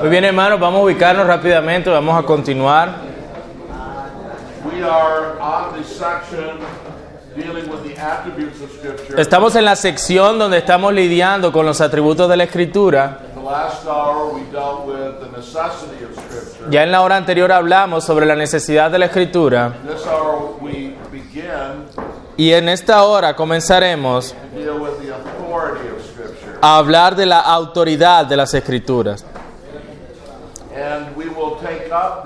Muy bien, hermanos, vamos a ubicarnos rápidamente, vamos a continuar. Estamos en la sección donde estamos lidiando con los atributos de la Escritura. In the last hour, we dealt with the necessity of Scripture. Ya en la hora anterior hablamos sobre la necesidad de la Escritura In this hour, we begin y en esta hora comenzaremos a hablar de la autoridad de las Escrituras. And we will take up this subject of the authority of Scripture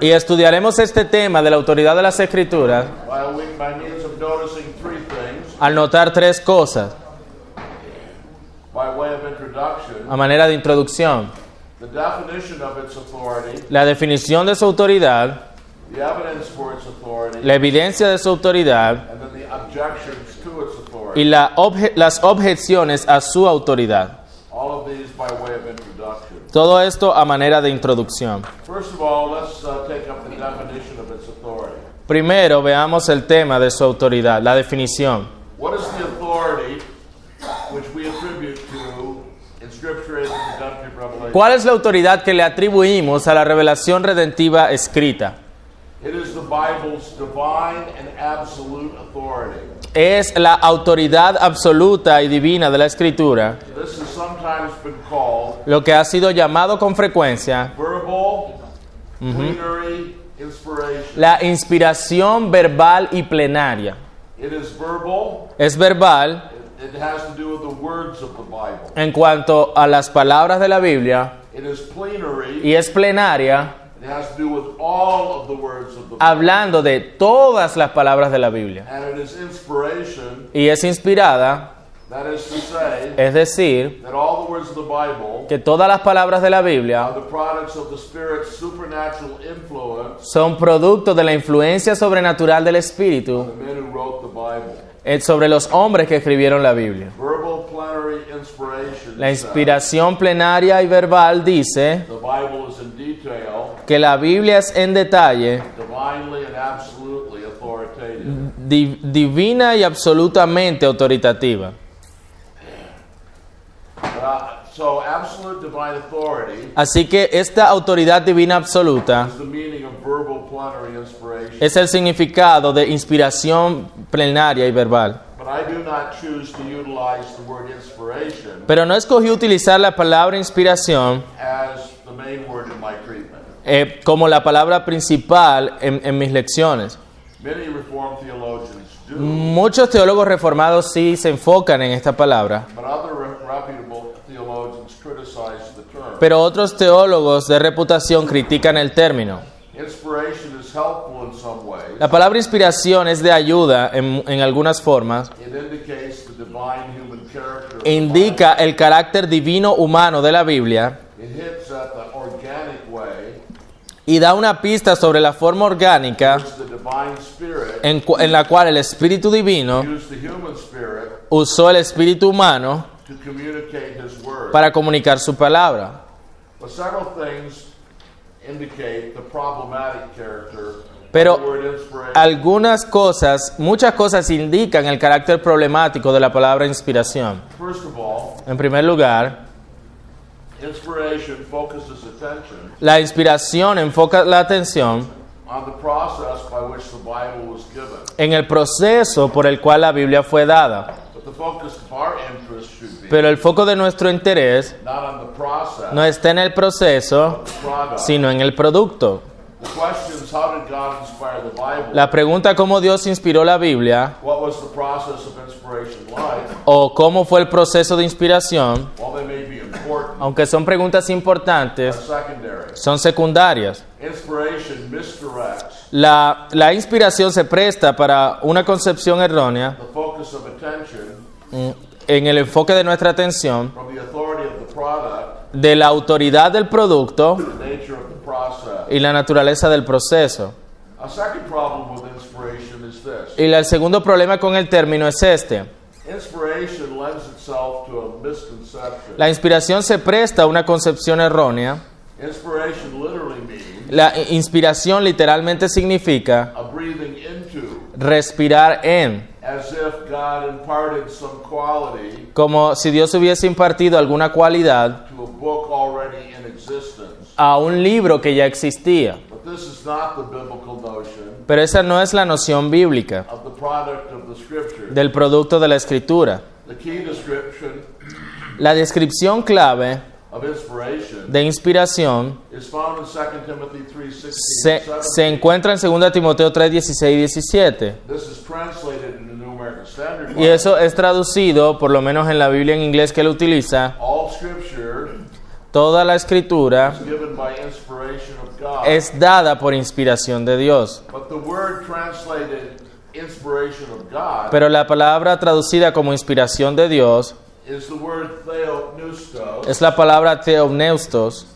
Y estudiaremos este tema de la autoridad de las Escrituras al notar tres cosas a manera de introducción. The definition of its authority, La definición de su autoridad, the evidence for its authority, la evidencia de su autoridad and then the objections to its authority. y la obje- las objeciones a su autoridad. Todo esto a manera de introducción. First of all, let's uh, take up the definition of its authority. Primero veamos el tema de su autoridad, la definición. ¿Cuál es la autoridad que le atribuimos a la revelación redentiva escrita? Es la autoridad absoluta y divina de la escritura, This has sometimes been called lo que ha sido llamado con frecuencia verbal, plenary inspiration. la inspiración verbal y plenaria. It is verbal. Es verbal It, it has to do with the words of the Bible. en cuanto a las palabras de la Biblia It is plenary. y es plenaria It has to do with all of the words of the Bible. hablando de todas las palabras de la Biblia. And it is inspiration. Y es inspirada, That is to say es decir, que todas las palabras de la Biblia are the products of the Spirit's supernatural influence son producto de la influencia sobrenatural del Espíritu on the men who wrote the Bible. eh, sobre los hombres que escribieron la Biblia. Verbal plenary inspiration. La inspiración plenaria y verbal dice The Bible is in detail, que la Biblia es en detalle, divinely and absolutely authoritative. di- divina y absolutamente autoritativa. Uh, so, absolute divine authority Así que esta autoridad divina absoluta es el significado de inspiración plenaria y verbal. But I do not choose to utilize the word inspiration Pero no escogí utilizar la palabra inspiración eh, como la palabra principal en, en mis lecciones. Many Reformed theologians do, Muchos teólogos reformados sí se enfocan en esta palabra, pero otros teólogos de reputación critican el término. La palabra inspiración es de ayuda en, en algunas formas. Indica el carácter divino humano de la Biblia y da una pista sobre la forma orgánica en, en la cual el Espíritu Divino usó el Espíritu humano para comunicar su palabra. But several things indicate the problematic character Pero. Algunas cosas, muchas cosas indican el carácter problemático de la palabra inspiración. En primer lugar, la inspiración enfoca la atención en el proceso por el cual la Biblia fue dada. Pero el foco de nuestro interés no está en el proceso, sino en el producto. La pregunta cómo Dios inspiró la Biblia What was the process of inspiration like? o cómo fue el proceso de inspiración, aunque son preguntas importantes, son secundarias. La, la inspiración se presta para una concepción errónea en el enfoque de nuestra atención de la autoridad del producto y la naturaleza del proceso. Y el segundo problema con el término es este. La inspiración se presta a una concepción errónea. Inspiration literally means La inspiración literalmente significa a breathing into, respirar en, as if God imparted some quality como si Dios hubiese impartido alguna cualidad to a un libro que ya existía. But this is not the biblical notion Pero esa no es la noción bíblica of the product of the scripture. del producto de la escritura. The key description La descripción clave de inspiración is found in 2 Timothy 3 16 se, se 17. encuentra en 2 Timoteo 3, 16 y 17. Y eso es traducido, por lo menos en la Biblia en inglés que él utiliza, toda la escritura es dada por inspiración de Dios. But the word translated inspiration of God Pero la palabra traducida como inspiración de Dios es la palabra theopneustos,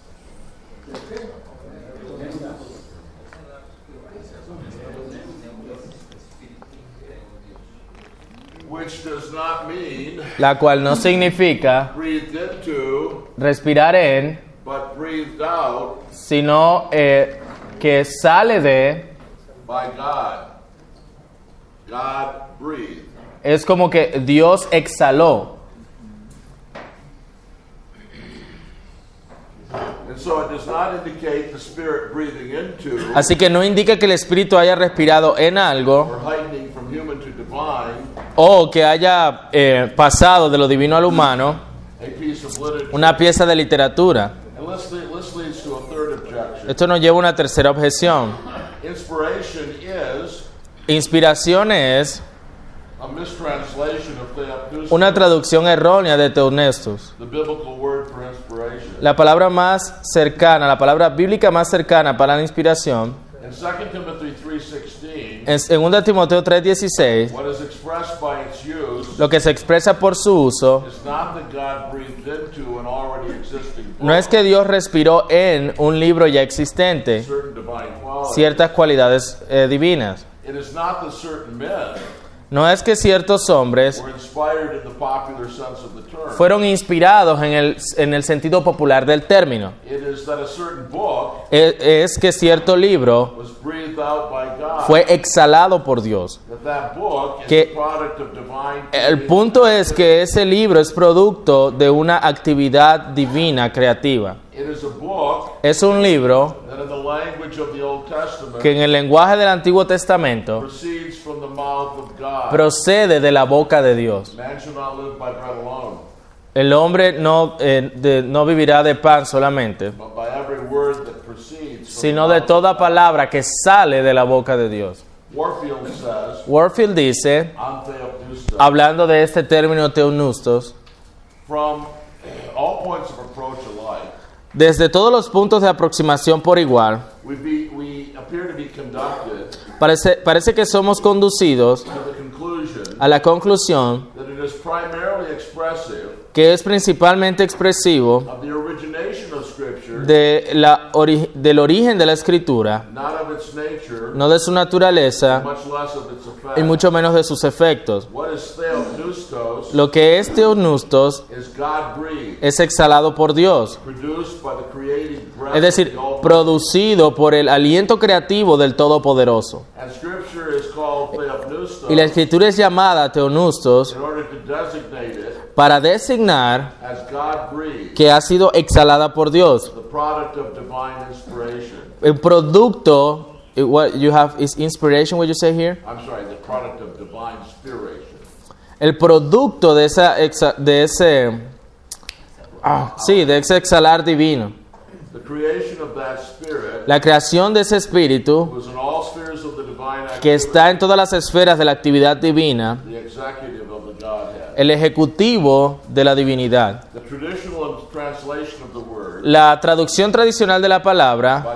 which does not mean la cual no significa respirar en, but breathed out sino eh, que sale de, es como que Dios exhaló. Así que no indica que el Espíritu haya respirado en algo o que haya eh, pasado de lo divino al humano una pieza de literatura. Esto nos lleva a una tercera objeción. Inspiración es una traducción errónea de inspiration. La palabra más cercana, la palabra bíblica más cercana para la inspiración, In 2 Timothy 3.16, en 2 Timoteo 3:16, what is expressed by its use lo que se expresa por su uso no es que Dios respiró en un libro ya existente ciertas cualidades eh, divinas. No es que ciertos hombres fueron inspirados en el, en el sentido popular del término. E- Es que cierto libro fue exhalado por Dios. Que- El punto es que ese libro es producto de una actividad divina creativa. Es un libro que en el lenguaje del Antiguo Testamento procede de la boca de Dios. El hombre no, eh, de- no vivirá de pan solamente, sino de toda palabra que sale de la boca de Dios. Warfield dice, hablando de este término teonustos, from all points of approach alike, desde todos los puntos de aproximación por igual, we, be, we to be parece, parece que somos conducidos a la conclusión que es principalmente expresivo of the origination of Scripture, de la ori- del origen de la escritura, not of its nature, no de su naturaleza much less of its effect. y mucho menos de sus efectos. Lo que es teonustos es exhalado por Dios, produced by the creating breath es decir, producido por el aliento creativo del Todopoderoso. Y la escritura es llamada teonustos para designar que ha sido exhalada por Dios. El producto, eh, what you have is inspiration, what you say here? I'm sorry, the product of divine inspiration. El producto de, esa exa- de ese, ah, sí, de ese exhalar divino. The creation of that spirit La creación de ese espíritu was in all spheres of the divine que activity, está en todas las esferas de la actividad divina, the. El ejecutivo de la divinidad. La traducción tradicional de la palabra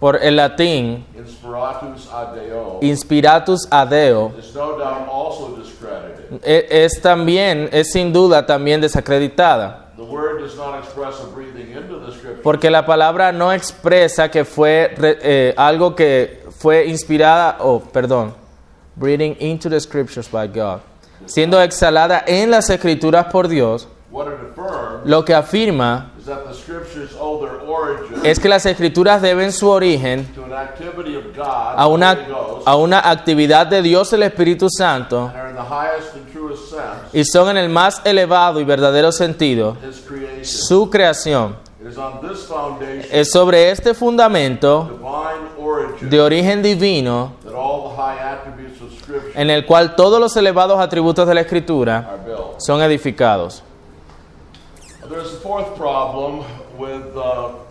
por el latín inspiratus ad Deo inspiratus adeo e- es también, es sin duda también desacreditada. Porque la palabra no expresa que fue eh, algo que fue inspirada, o perdón, breathing into the scriptures by God, siendo exhalada en las escrituras por Dios, lo que afirma es que las escrituras deben su origen a una, a una actividad de Dios el Espíritu Santo y son en el más elevado y verdadero sentido su creación. Es sobre este fundamento de origen divino that all the high attributes of Scripture en el cual todos los elevados atributos de la Escritura son edificados. There's a fourth problem with the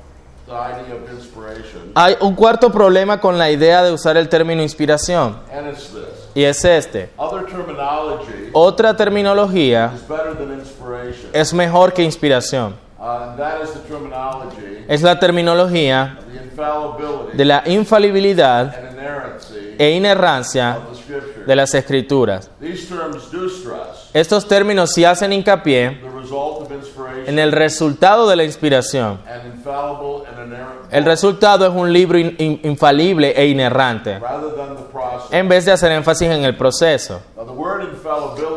idea of inspiration, Hay un cuarto problema con la idea de usar el término inspiración and it's this. y es este. Otra terminología is better than inspiration. es mejor que inspiración. Uh, and that is the terminology Es la terminología de la infalibilidad e inerrancia de las escrituras. Estos términos sí hacen hincapié en el resultado de la inspiración. El resultado es un libro in- in- infalible e inerrante, en vez de hacer énfasis en el proceso.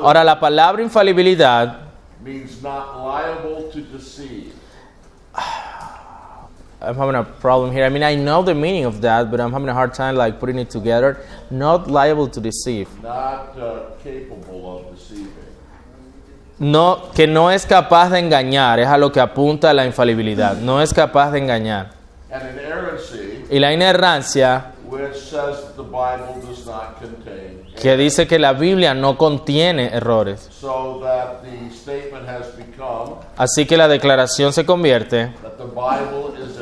Ahora, la palabra infalibilidad means not liable to deceive. I'm having a problem here. I mean, I know the meaning of that, but I'm having a hard time like putting it together. Not liable to deceive. not uh, capable of deceiving. No, que no es capaz de engañar, es a lo que apunta la infalibilidad. No es capaz de engañar. And inerrancy, Y la inerrancia, which says that the Bible does not contain, que dice que la Biblia no contiene errores. so that the statement has become Así que la declaración se convierte that the Bible is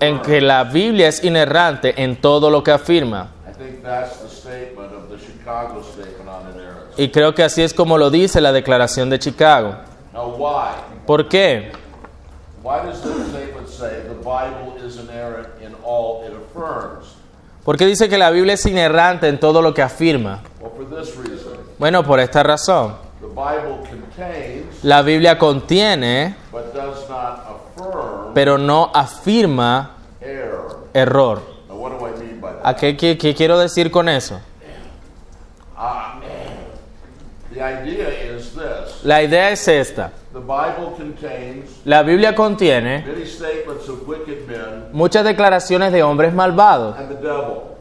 en que la Biblia es inerrante en todo lo que afirma. I think that's the statement of the Chicago statement on inerrancy. Y creo que así es como lo dice la declaración de Chicago. ¿Por qué? Why does the statement say the Bible is inerrant in all it affirms? ¿Por qué dice que la Biblia es inerrante en todo lo que afirma? Bueno, por esta razón. The Bible contains, La Biblia contiene, but does not affirm, pero no afirma error. ¿A qué, qué- qué quiero decir con eso? La idea es esta. La Biblia contiene muchas declaraciones de hombres malvados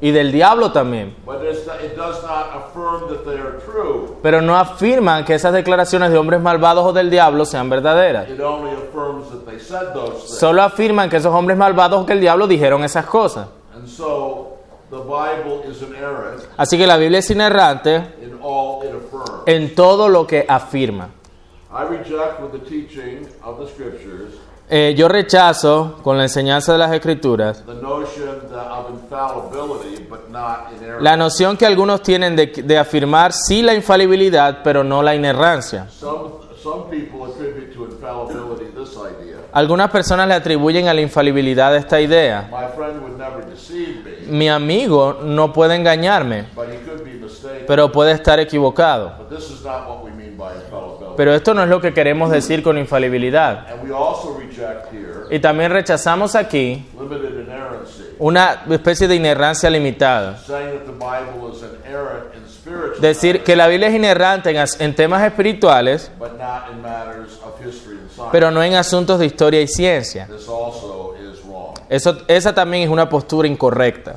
y del diablo también, but it's, it does not affirm that they are true. pero no afirman que esas declaraciones de hombres malvados o del diablo sean verdaderas. Solo afirman que esos hombres malvados que el diablo dijeron esas cosas. Así que la Biblia es inerrante en todo lo que afirma. I reject with the teaching of the scriptures Eh, yo rechazo con la enseñanza de las escrituras la noción que algunos tienen de, de afirmar sí la infalibilidad, pero no la inerrancia. Some, some people attribute to infallibility this idea. Algunas personas le atribuyen a la infalibilidad esta idea. My friend would never deceive me, Mi amigo no puede engañarme, but he could be mistaken. pero puede estar equivocado. But this is not what we mean by infallibility. Pero esto no es lo que queremos decir con infalibilidad. and we also reject here Y también rechazamos aquí una especie de inerrancia limitada. Decir que la Biblia es inerrante en, en temas espirituales, pero no en asuntos de historia y ciencia. Eso, esa también es una postura incorrecta.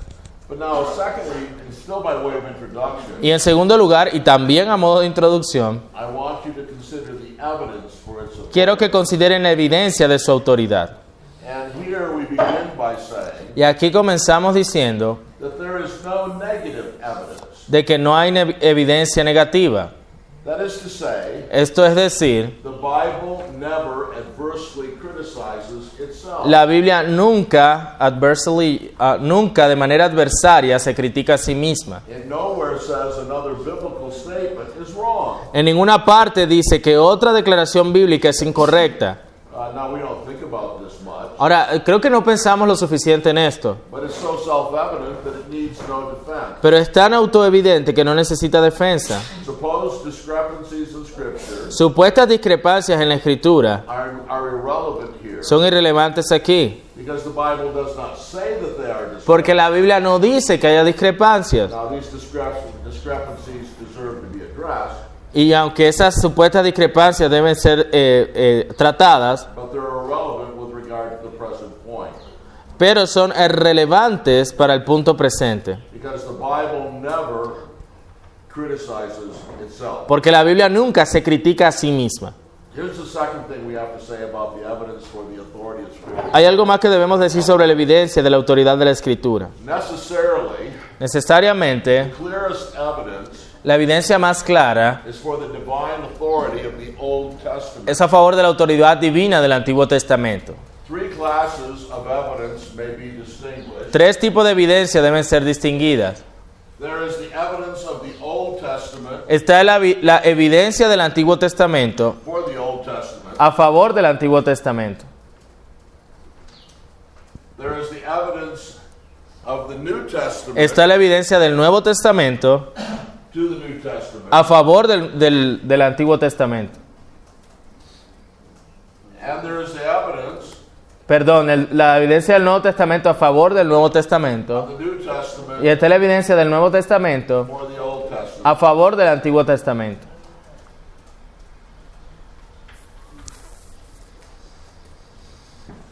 But now, secondly, and still by way of introduction, Y en segundo lugar, y también a modo de introducción, I want you to consider the evidence for its authority. quiero que consideren la evidencia de su autoridad. Y aquí comenzamos diciendo de que no hay evidencia negativa. That is to say, Esto es decir, the Bible never adversely criticizes itself. la Biblia nunca, adversely, ah, nunca de manera adversaria se critica a sí misma. It nowhere says another biblical statement is wrong. En ninguna parte dice que otra declaración bíblica es incorrecta. Uh, now, we don't think about this much, Ahora, creo que no pensamos lo suficiente en esto, but it's so self evident that it needs no defense. Pero es tan autoevidente que no necesita defensa. Supuestas discrepancias en la escritura son irrelevantes aquí, porque la Biblia no dice que haya discrepancias. Y aunque esas supuestas discrepancias deben ser eh, eh, tratadas, but they're irrelevant with regard to the present point pero son relevantes para el punto presente. Because the Bible never criticizes itself. Porque la Biblia nunca se critica a sí misma. Here's the second thing we have to say about the evidence for the authority of Scripture. Hay algo más que debemos decir sobre la evidencia de la autoridad de la Escritura. Necessarily, Necesariamente, clearest evidence la evidencia más clara is for the divine authority of the Old Testament. es a favor de la autoridad divina del Antiguo Testamento. Tres tipos de evidencia deben ser distinguidas. There is the evidence of the Old Testament Está la, la evidencia del Antiguo Testamento a favor del Antiguo Testamento. Está la evidencia del Nuevo Testamento a favor del, del- del Antiguo Testamento. Perdón, el- la evidencia del Nuevo Testamento a favor del Nuevo Testamento. Y está la evidencia del Nuevo Testamento a favor del Antiguo Testamento.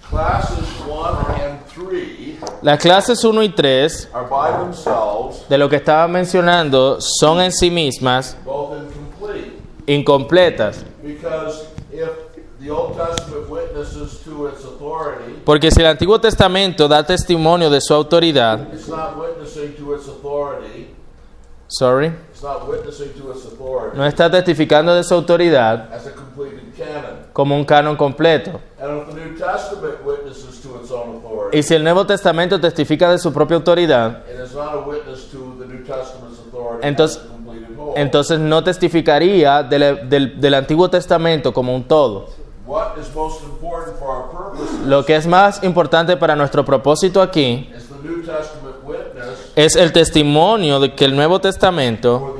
Classes 1 and 3 Las clases 1 y 3 are by themselves de lo que estaba mencionando son en sí mismas incompletas. because if the Old Testament witnesses to its authority, Porque si el Antiguo Testamento da testimonio de su autoridad, it's not witnessing to its authority. sorry, It's not witnessing to its authority no está testificando de su autoridad as a completed canon. como un canon completo. And if the New Testament witnesses to its own authority, Y si el Nuevo Testamento testifica de su propia autoridad, it is not a witness to the New Testament's authority Entonces- as a completed whole. entonces no testificaría del, del- del Antiguo Testamento como un todo. what is most important for our purposes Lo que es más importante para nuestro propósito aquí es el testimonio de que el Nuevo Testamento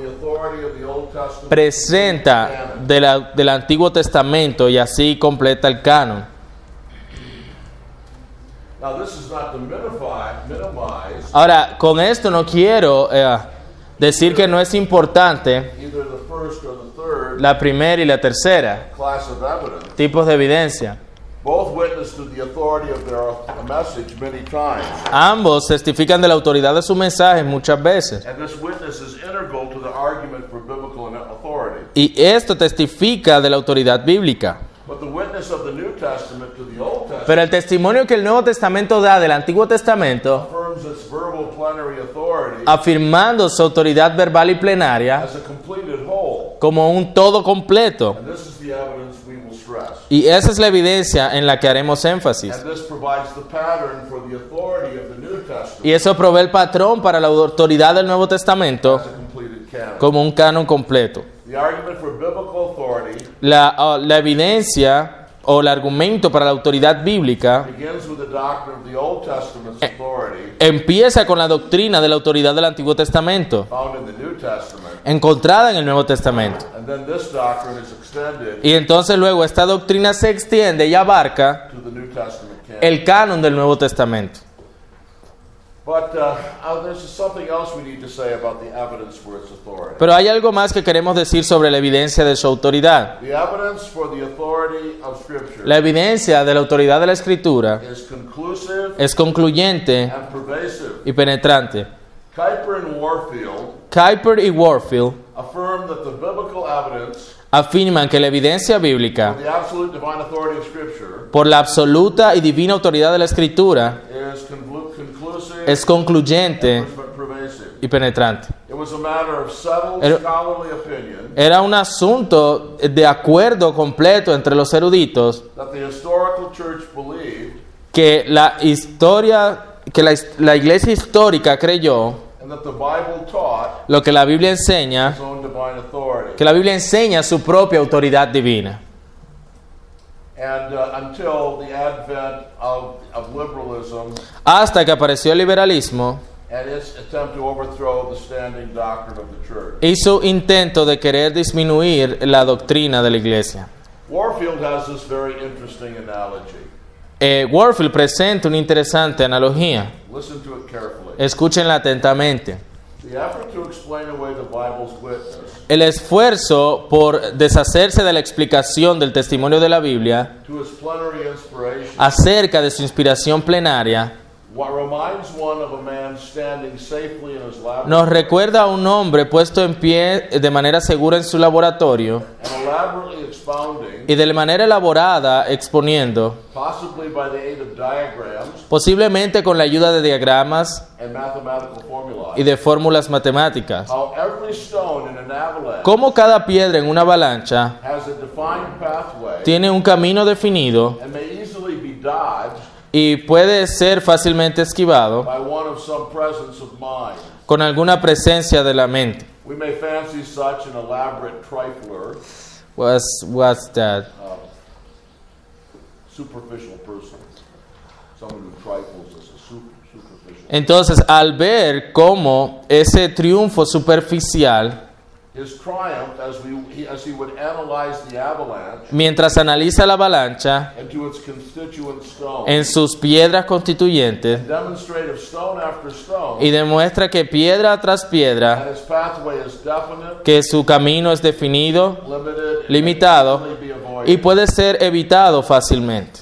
presenta de la- del Antiguo Testamento y así completa el canon. Now, this is not to minify, minimize Ahora, con esto no quiero eh, decir que no es importante la primera y la tercera class of evidence. tipos de evidencia. Both witness to the authority of their message many times, Ambos testifican de la autoridad de su mensaje muchas veces. and this witness is integral to the argument for biblical authority. Y esto testifica de la autoridad bíblica. But the witness of the New Testament to the Old Testament Pero el testimonio que el Nuevo Testamento da del Antiguo Testamento, affirms its verbal plenary authority afirmando su autoridad verbal y plenaria as a completed whole. como un todo completo. And this is the evidence we will stress. Y esa es la evidencia en la que haremos énfasis. And this provides the pattern for the authority of the New Testament Y eso provee el patrón para la autoridad del Nuevo Testamento como un canon completo. La, ah, la evidencia o el argumento para la autoridad bíblica authority empieza con la doctrina de la autoridad del Antiguo Testamento, encontrada en el Nuevo Testamento. Y entonces luego esta doctrina se extiende y abarca el canon del Nuevo Testamento. Pero hay algo más que queremos decir sobre la evidencia de su autoridad. The evidence for the authority of Scripture La evidencia de la autoridad de la Escritura is conclusive es concluyente and pervasive. y penetrante. Kuiper and Warfield Kuiper y Warfield affirm that the biblical evidence afirman que la evidencia bíblica for the absolute divine authority of Scripture por la absoluta y divina autoridad de la Escritura es concluyente y penetrante. Era- un asunto de acuerdo completo entre los eruditos que la historia, que la, la iglesia histórica creyó lo que la Biblia enseña, que la Biblia enseña su propia autoridad divina. And uh, until the advent of, of liberalism Hasta que apareció el liberalismo and its attempt to overthrow the standing doctrine of the church. y su intento de querer disminuir la doctrina de la iglesia. Warfield has this very interesting analogy. Eh, Warfield presenta una interesante analogía. Listen to it carefully. Escúchenla atentamente. The effort to explain away the Bible's witness El esfuerzo por deshacerse de la explicación del testimonio de la Biblia acerca de su inspiración plenaria what reminds one of a man standing safely in his laboratory nos recuerda a un hombre puesto en pie de manera segura en su laboratorio y de manera elaborada exponiendo, posiblemente con la ayuda de diagramas y de fórmulas matemáticas, cómo cada piedra en una avalancha tiene un camino definido and may easily be dodged y puede ser fácilmente esquivado by one of some presence of mind. con alguna presencia de la mente. We may fancy such an elaborate trifler, What's, what's that? superficial person. Someone who trifles as a super, superficial. Entonces, al ver cómo ese triunfo superficial, His triumph as, we, he, as he would analyze the avalanche mientras analiza la avalancha en sus piedras constituyentes demonstrate of stone after stone y demuestra que piedra tras piedra, que su camino es definido, limitado y puede ser evitado fácilmente.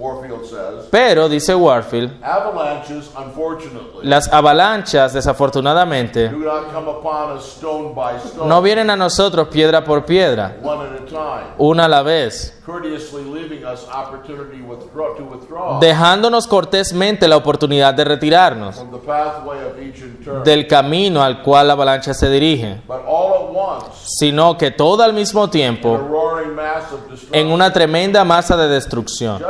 Warfield says, Pero, dice Warfield, avalanches, unfortunately, las avalanchas, desafortunadamente, do not come upon us stone by stone, no vienen a nosotros piedra por piedra, one at a time, una a la vez, courteously leaving us opportunity withdraw, to withdraw dejándonos cortésmente la oportunidad de retirarnos from the pathway of each in turn. del camino al cual la avalancha se dirige, But all at once, sino que todo al mismo tiempo en una tremenda masa de destrucción.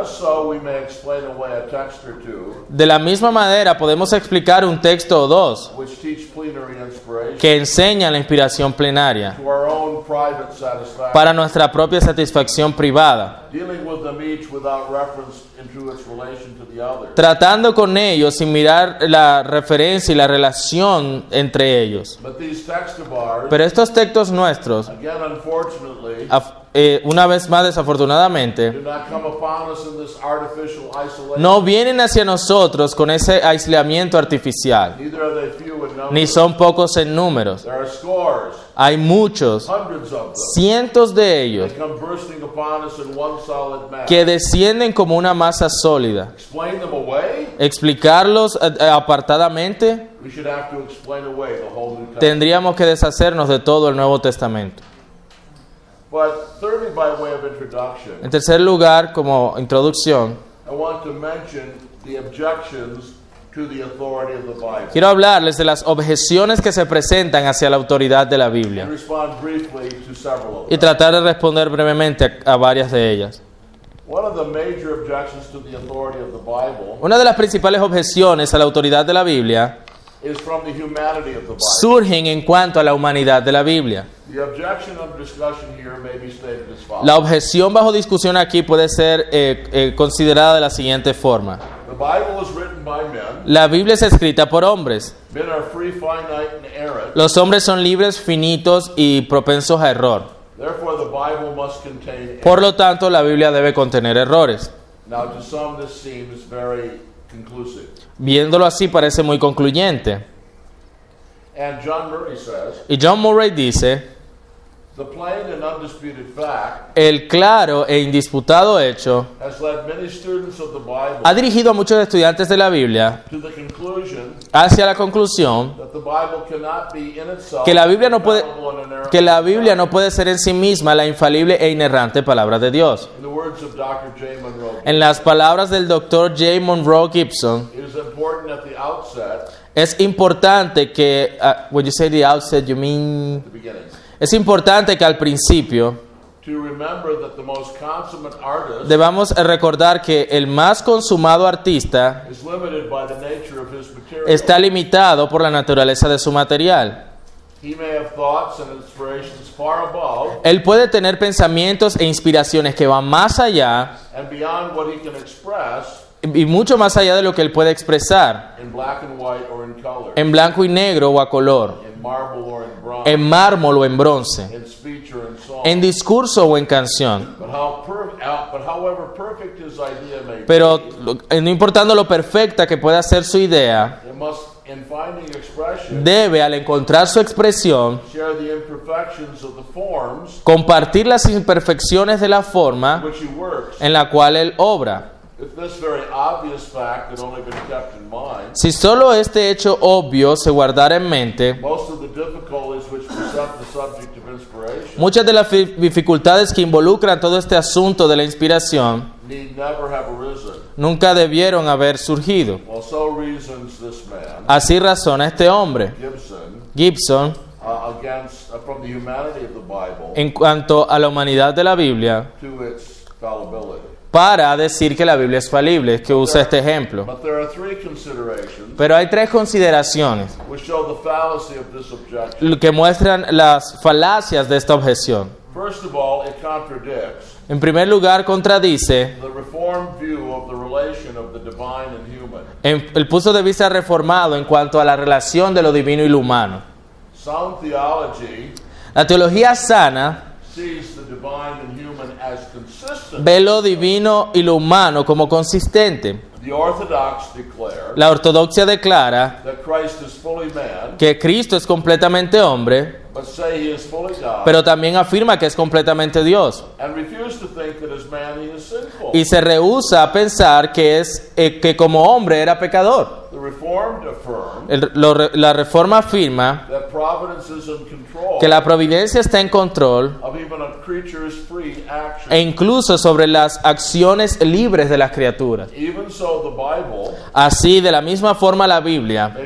De la misma manera podemos explicar un texto o dos que enseñan la inspiración plenaria para nuestra propia satisfacción privada, tratando con ellos sin mirar la referencia y la relación entre ellos. Pero estos textos nuestros, eh, una vez más desafortunadamente, no vienen hacia nosotros con ese aislamiento artificial, ni son pocos en números. There are scores, Hay muchos, cientos de ellos, que descienden como una masa sólida. Explain them away? Explicarlos eh, eh, apartadamente, tendríamos que deshacernos de todo el Nuevo Testamento. But thirdly, by way of introduction, En tercer lugar, como introducción, I want to mention the objections to the authority of the Bible. quiero hablarles de las objeciones que se presentan hacia la autoridad de la And Biblia respond briefly to several of y them. tratar de responder brevemente a, a varias de ellas. One of the major objections to the authority of the Bible Una de las principales objeciones a la autoridad de la Biblia is from the humanity of the Bible. surgen en cuanto a la humanidad de la Biblia. The objection under discussion here may be stated as follows. La objeción bajo discusión aquí puede ser eh, eh, considerada de la siguiente forma. The Bible is written by men. La Biblia es escrita por hombres. Los hombres son libres, finitos y propensos a error. Therefore, the Bible must contain. Por lo tanto, la Biblia debe contener errores. Now, to some, this seems very conclusive. Viéndolo así parece muy concluyente. And John Murray says Y John Murray dice, the plain and undisputed fact el claro e indisputado hecho has led many students of the Bible ha dirigido a muchos estudiantes de la Biblia hacia la conclusión that the Bible cannot be in itself que la Biblia no puede que la Biblia no puede ser en sí misma la infalible e inerrante palabra de Dios. En las palabras del doctor J. Monroe Gibson, es importante que, uh, when you say the outset, you mean, the beginning, es importante que al principio debamos recordar que el más consumado artista está limitado por la naturaleza de su material. He may have thoughts and inspirations far above Él puede tener pensamientos e inspiraciones que van más allá y mucho más allá de lo que él puede expresar in black and white or in color, en blanco y negro o a color, en mármol o en bronce, en discurso o en canción. Pero eh, no importando lo perfecta que pueda ser su idea, debe al encontrar su expresión share the imperfections of the forms compartir las imperfecciones de la forma in which he works. en la cual él obra. Si solo este hecho obvio se guardara en mente, muchas de las fi- dificultades que involucran todo este asunto de la inspiración nunca debieron haber surgido. Así razona este hombre, Gibson, uh, uh, en cuanto a la humanidad de la Biblia. Para decir que la Biblia es falible, que usa este ejemplo. Pero hay tres consideraciones que muestran las falacias de esta objeción. En primer lugar, contradice el punto de vista reformado en cuanto a la relación de lo divino y lo humano. La teología sana sees the divine and human as consistent. Ve lo divino y lo humano como consistente. The Orthodox declare La ortodoxia declara that Christ is fully man, que Cristo es completamente hombre, but say he is fully God, pero también afirma que es completamente Dios. and refuse to think that as man he is sinful. Y se rehúsa a pensar que, es, eh, que como hombre era pecador. El- lo la reforma afirma que la providencia está en control e incluso sobre las acciones libres de las criaturas. Así, de la misma forma, la Biblia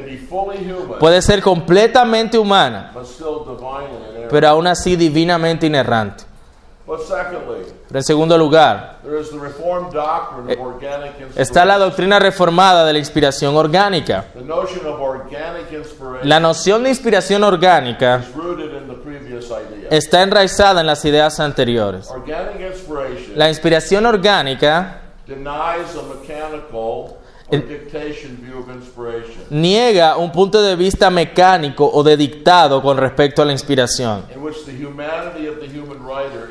puede ser completamente humana, pero aún así divinamente inerrante. Pero en segundo lugar, Eh, está la doctrina reformada de la inspiración orgánica. La noción de inspiración orgánica is rooted in the previous idea. Está enraizada en las ideas anteriores. La inspiración orgánica niega un punto de vista mecánico o de dictado con respecto a la inspiración,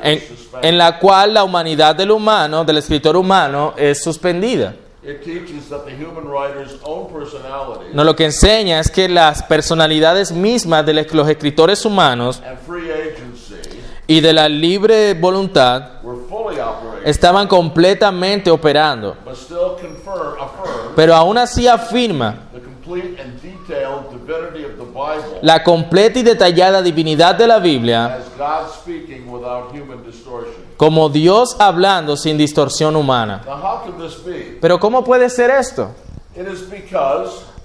en, en la cual la humanidad del humano, del escritor humano, es suspendida. No, lo que enseña es que las personalidades mismas de los escritores humanos y de la libre voluntad estaban completamente operando, pero aún así afirma the complete and detailed divinity of the Bible la completa y detallada divinidad de la Biblia como Dios hablando sin distorsión humana. Pero ¿cómo puede ser esto?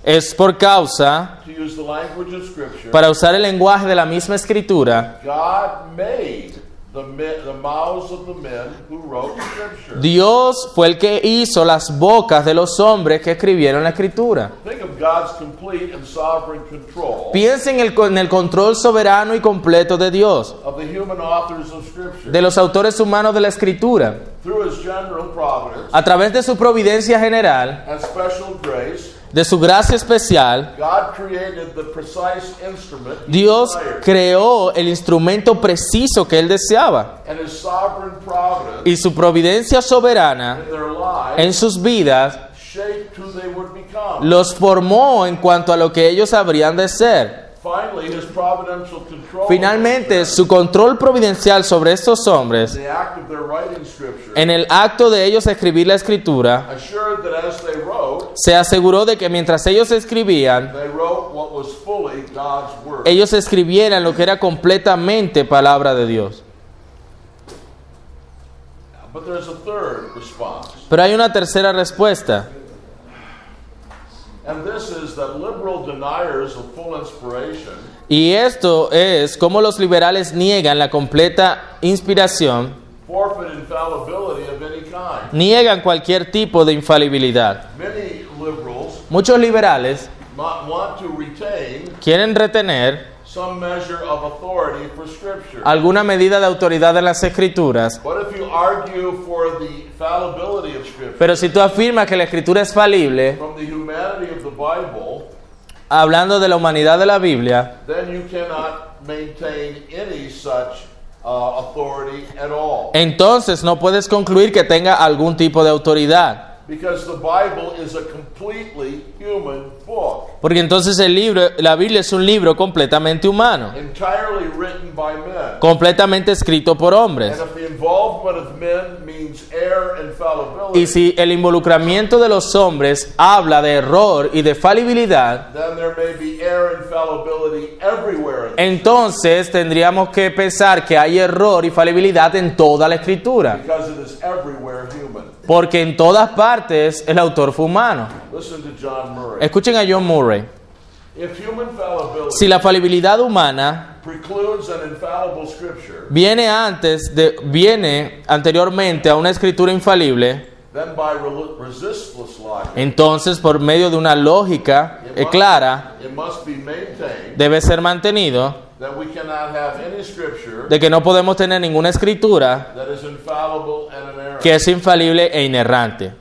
Es por causa, para usar el lenguaje de la misma escritura, God made the, men, the mouths of the men who wrote Scripture. Dios fue el que hizo las bocas de los hombres que escribieron la escritura. Think of God's complete and sovereign control Piensen en el, en el control soberano y completo de Dios, de los autores humanos de la escritura. Through His general providence A través de su providencia general, de su gracia especial, Dios creó el instrumento preciso que él deseaba. Y su providencia soberana en sus vidas los formó en cuanto a lo que ellos habrían de ser. Finalmente, su control providencial sobre estos hombres, en el acto de ellos escribir la escritura, se aseguró de que mientras ellos escribían, ellos escribieran lo que era completamente palabra de Dios. Pero hay una tercera respuesta, y esto es cómo los liberales niegan la completa inspiración, niegan cualquier tipo de infalibilidad. Muchos liberales might want to retain quieren retener some measure of authority for Scripture. alguna medida de autoridad en las escrituras, But if you argue for the fallibility of Scripture pero si tú afirmas que la escritura es falible, from the humanity of the Bible, hablando de la humanidad de la Biblia, then you cannot maintain any such uh, authority at all. entonces no puedes concluir que tenga algún tipo de autoridad. Because the Bible is a completely human book, Porque entonces el libro, la Biblia es un libro completamente humano, entirely written by men. completamente escrito por hombres. And if the involvement of men means error and fallibility, Y si el involucramiento de los hombres habla de error y de falibilidad, then there may be error and fallibility everywhere. in- entonces tendríamos que pensar que hay error y falibilidad en toda la escritura. Porque en todas partes el autor fue humano. Escuchen a John Murray. Si la falibilidad humana viene antes de viene anteriormente a una escritura infalible, entonces por medio de una lógica clara debe ser mantenido de que no podemos tener ninguna escritura que es infalible e inerrante.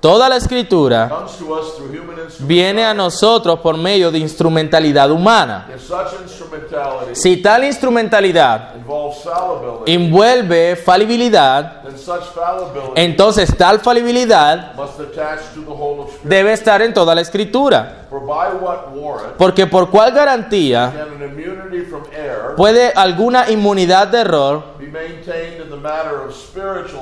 Toda la escritura viene a nosotros por medio de instrumentalidad humana. Si tal instrumentalidad envuelve falibilidad, entonces tal falibilidad debe estar en toda la escritura. Porque por cuál garantía puede alguna inmunidad de error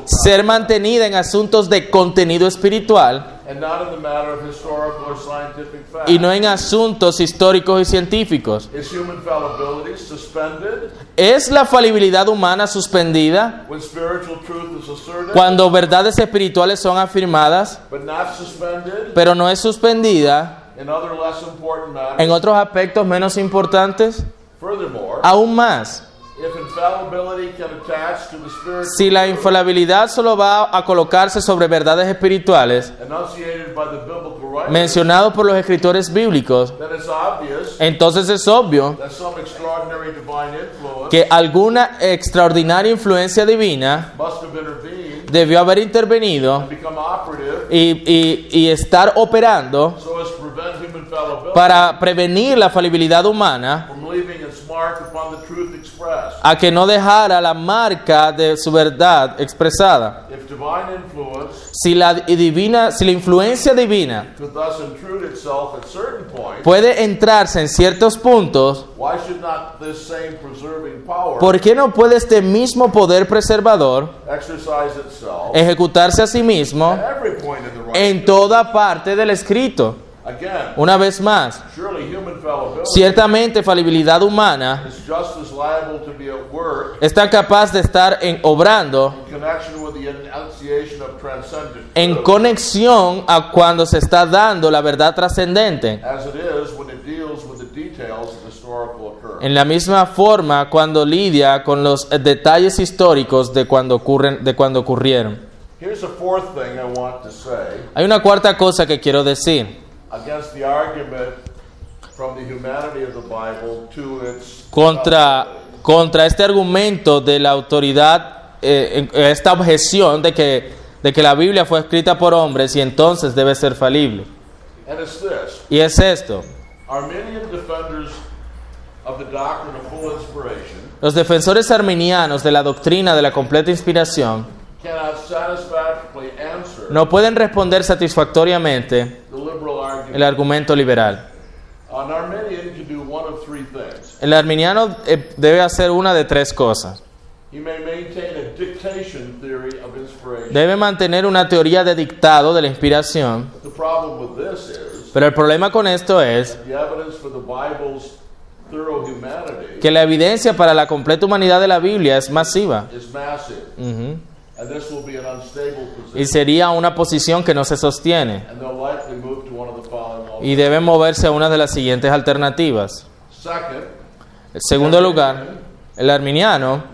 ser mantenida en asuntos de contenido espiritual and not in the matter of historical or scientific fact? y no en asuntos históricos y científicos? Is human fallibility suspended ¿Es la falibilidad humana suspendida cuando verdades espirituales son afirmadas, but not suspended pero no es suspendida in other less important matters? en otros aspectos menos importantes? Furthermore, Aún más, if infallibility can attach to the spiritual si la infalibilidad solo va a colocarse sobre verdades espirituales enunciated by the biblical writers, mencionados por los escritores bíblicos, then it's obvious entonces es obvio that some extraordinary divine influence que alguna extraordinaria influencia divina must have intervened debió haber intervenido y, y- y estar operando para prevenir la falibilidad humana a que no dejara la marca de su verdad expresada. Si la divina, si la influencia divina puede entrarse en ciertos puntos, ¿por qué no puede este mismo poder preservador ejecutarse a sí mismo en toda parte del escrito? Una vez más, ciertamente falibilidad humana está capaz de estar en, obrando en conexión a cuando se está dando la verdad trascendente. En la misma forma cuando lidia con los detalles históricos de cuando, ocurren, de cuando ocurrieron. Here's a fourth thing I want to say Hay una cuarta cosa que quiero decir against the argument from the humanity of the Bible to its contra, contra este argumento de la autoridad, eh, en- esta objeción de que, de que la Biblia fue escrita por hombres y entonces debe ser falible. Y es esto. Los defensores arminianos de la doctrina de la completa inspiración no pueden responder satisfactoriamente el argumento liberal. An Arminian can do one of three things. El arminiano eh, debe hacer una de tres cosas. Debe mantener una teoría de dictado de la inspiración, pero el problema con esto es que la evidencia para la completa humanidad de la Biblia es masiva. an unstable y sería una posición que no se sostiene. Y debe moverse a una de las siguientes alternativas. En segundo lugar, el arminiano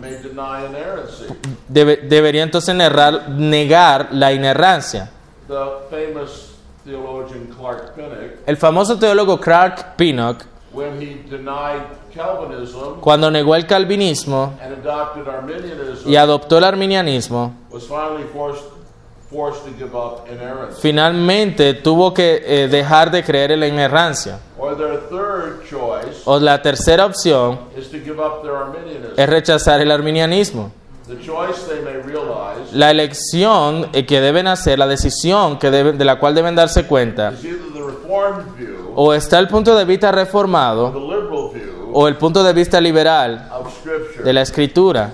debe- debería entonces negar, negar la inerrancia. El famoso teólogo Clark Pinnock, cuando negó el calvinismo y adoptó el arminianismo, finalmente tuvo que eh, dejar de creer en la inerrancia. O la tercera opción is to give up their Arminianism. es rechazar el arminianismo. La elección eh, que deben hacer, la decisión que deben, de la cual deben darse cuenta, o está el punto de vista reformado o el punto de vista liberal de la escritura,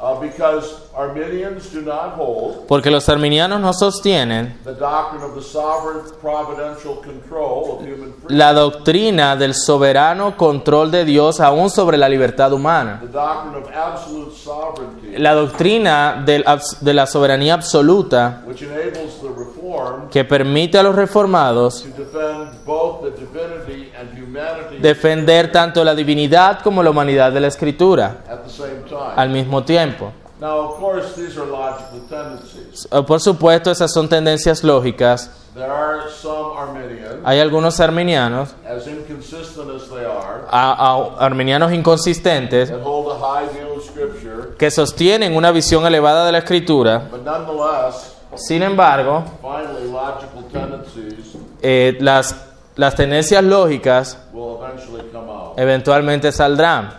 Uh, because Arminians do not hold porque los arminianos no sostienen the doctrine of the sovereign providential control of human freedom, la doctrina del soberano control de Dios aún sobre la libertad humana, the doctrine of absolute sovereignty, la doctrina de la soberanía absoluta which enables the reformed que permite a los reformados to defend both the divinity and humanity defender tanto la divinidad como la humanidad de la escritura at the same time. al mismo tiempo. Now, of course, these are logical tendencies. Eh, Por supuesto, esas son tendencias lógicas. There are some Arminians, Hay algunos arminianos, as inconsistent as they are, a- a- arminianos inconsistentes, that hold a high view of Scripture, que sostienen una visión elevada de la escritura. but nonetheless, Sin embargo, finally, logical tendencies eh, las, las tendencias lógicas will eventually come out. eventualmente saldrán.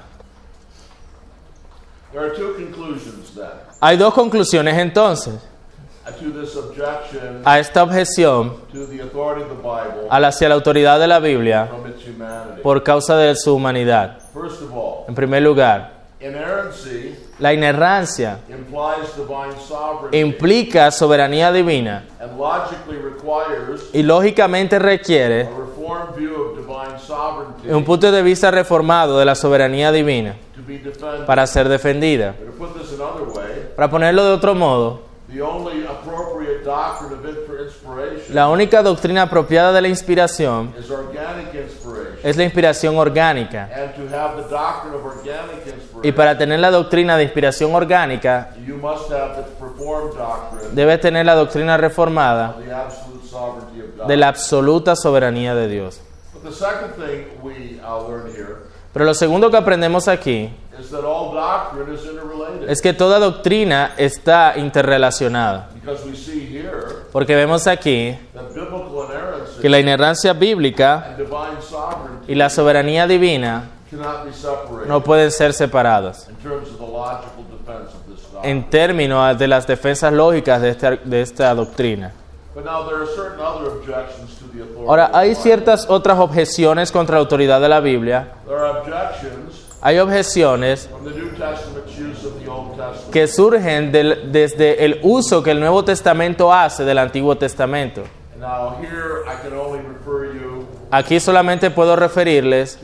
There are two conclusions Hay dos conclusiones entonces a esta objeción hacia la autoridad de la Biblia por causa de su humanidad. First of all, En primer lugar, inerrancy la inerrancia implica soberanía divina and logically requires y lógicamente requiere un punto de vista reformado de la soberanía divina to be defended. para ser defendida. But to put this another way, Para ponerlo de otro modo, la única doctrina apropiada de la inspiración es la inspiración orgánica. Y para tener la doctrina de inspiración orgánica, debes tener la doctrina reformada de la absoluta soberanía de Dios. Pero lo segundo que aprendemos aquí es que toda doctrina está interrelacionada. Porque vemos aquí que la inerrancia bíblica y la soberanía divina no pueden ser separadas en términos de las defensas lógicas de esta, de esta doctrina. Ahora, hay ciertas otras objeciones contra la autoridad de la Biblia. Hay objeciones from the New Testament's use of the Old Testament. Que surgen del- desde el uso que el Nuevo Testamento hace del Antiguo Testamento. And now here I can only refer you Aquí solamente puedo referirles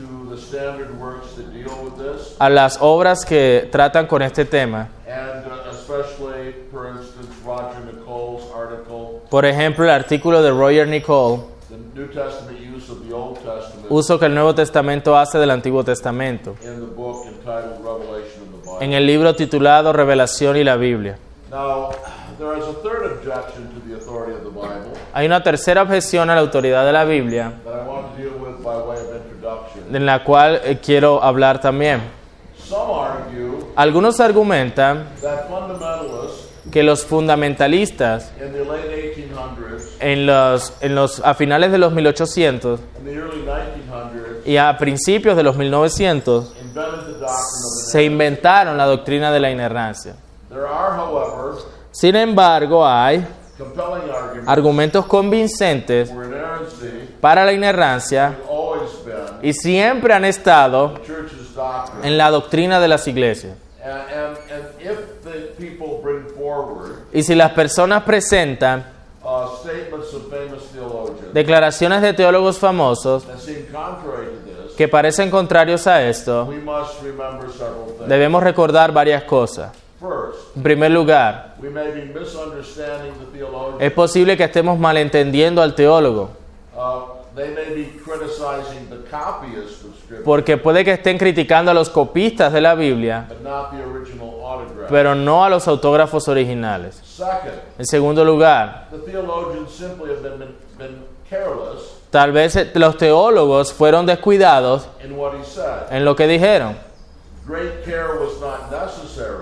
a las obras que tratan con este tema. and uh, especially, for instance, Roger Nicole's article, Por ejemplo, el artículo de Roger Nicole, "The New Testament Use of the Old Testament" uso que el Nuevo Testamento hace del Antiguo Testamento, en el libro titulado Revelación y la Biblia. Hay una tercera objeción a la autoridad de la Biblia, en la cual eh, quiero hablar también. Algunos argumentan que los fundamentalistas in the late 1800s en los, en los, a finales de los 1800 and the early 1900s y a principios de los 1900 invented the doctrine of se inventaron la doctrina de la inerrancia. There are, however, Sin embargo, hay argumentos convincentes para la inerrancia y siempre han estado en la doctrina de las iglesias. And, and, and if the people bring forward Y si las personas presentan uh, statements of famous theologians declaraciones de teólogos famosos que parecen contrarios a esto, debemos recordar varias cosas. En primer lugar, es posible que estemos malentendiendo al teólogo, Uh, porque puede que estén criticando a los copistas de la Biblia, but not the original autograph. pero no a los autógrafos originales. En segundo lugar, tal vez eh, los teólogos fueron descuidados en lo que dijeron.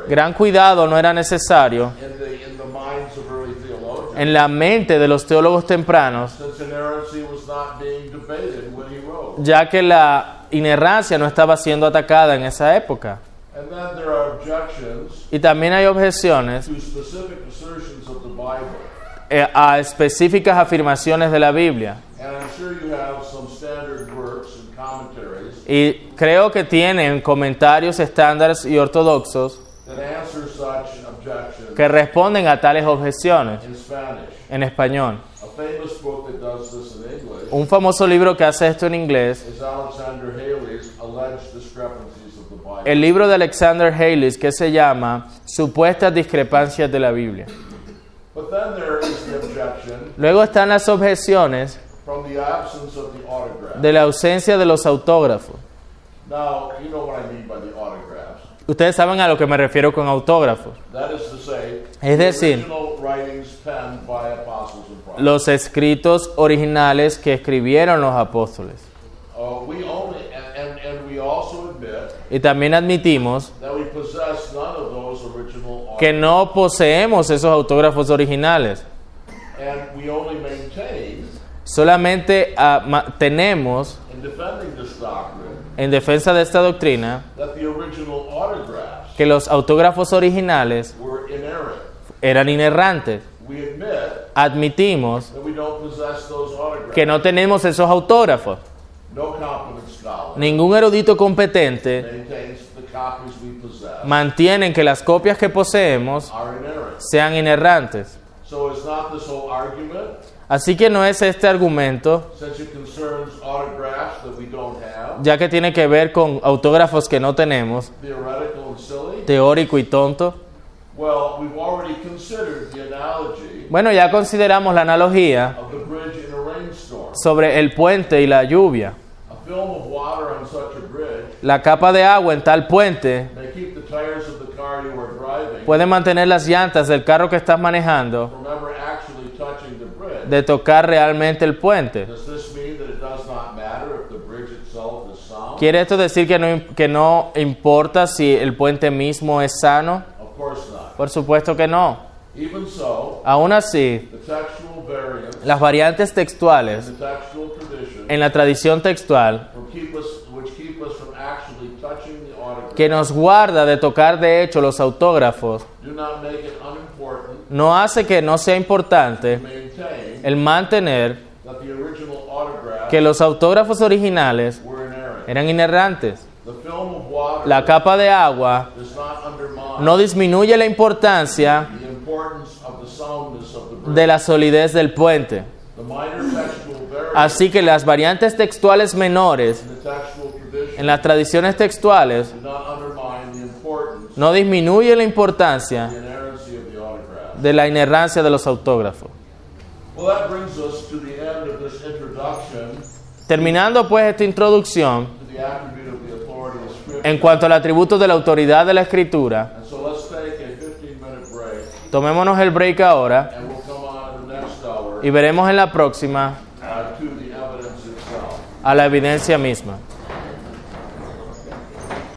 Gran cuidado no era necesario en la mente de los teólogos tempranos, ya que la inerrancia no estaba siendo atacada en esa época. Y también hay objeciones eh, a específicas afirmaciones de la Biblia. Y creo que tienen comentarios estándares y ortodoxos que responden a tales objeciones en español. Un famoso libro que hace esto en inglés, is Alexander Haley's Alleged Discrepancies of the Bible. el libro de Alexander Hayles que se llama Supuestas discrepancias de la Biblia. Luego están las objeciones from the absence of the autograph. de la ausencia de los autógrafos. Now, you know what I mean by the autographs. Ustedes saben a lo que me refiero con autógrafos. That is to say, Es decir, by los escritos originales que escribieron los apóstoles. Uh, we only, and, and, and we also admit Y también admitimos that we possess none of those original que no poseemos esos autógrafos originales. And Solamente ah, tenemos, en defensa de esta doctrina, que los autógrafos originales eran inerrantes. We admit Admitimos que no tenemos esos autógrafos. Ningún erudito competente mantiene que las copias que poseemos sean inerrantes. Así que no es este argumento, ya que tiene que ver con autógrafos que no tenemos, teórico y tonto. Bueno, ya consideramos la analogía sobre el puente y la lluvia. La capa de agua en tal puente puede mantener las llantas del carro que estás manejando de tocar realmente el puente. Does this mean that it does not matter if the bridge itself is sound? ¿Quiere esto decir que no, que no importa si el puente mismo es sano? Of course not. Por supuesto que no. Aún así, the textual variants las variantes textuales en la tradición textual will keep us, which keep us from actually touching the autograph que nos guarda de tocar de hecho los autógrafos no hace que no sea importante el mantener que los autógrafos originales eran inerrantes. La capa de agua no disminuye la importancia de la solidez del puente. Así que las variantes textuales menores en las tradiciones textuales no disminuye la importancia de la inerrancia de los autógrafos. Terminando pues esta introducción en cuanto al atributo de la autoridad de la escritura, And so let's take a 15-minute break, tomémonos el break ahora y veremos en la próxima uh, a la evidencia misma.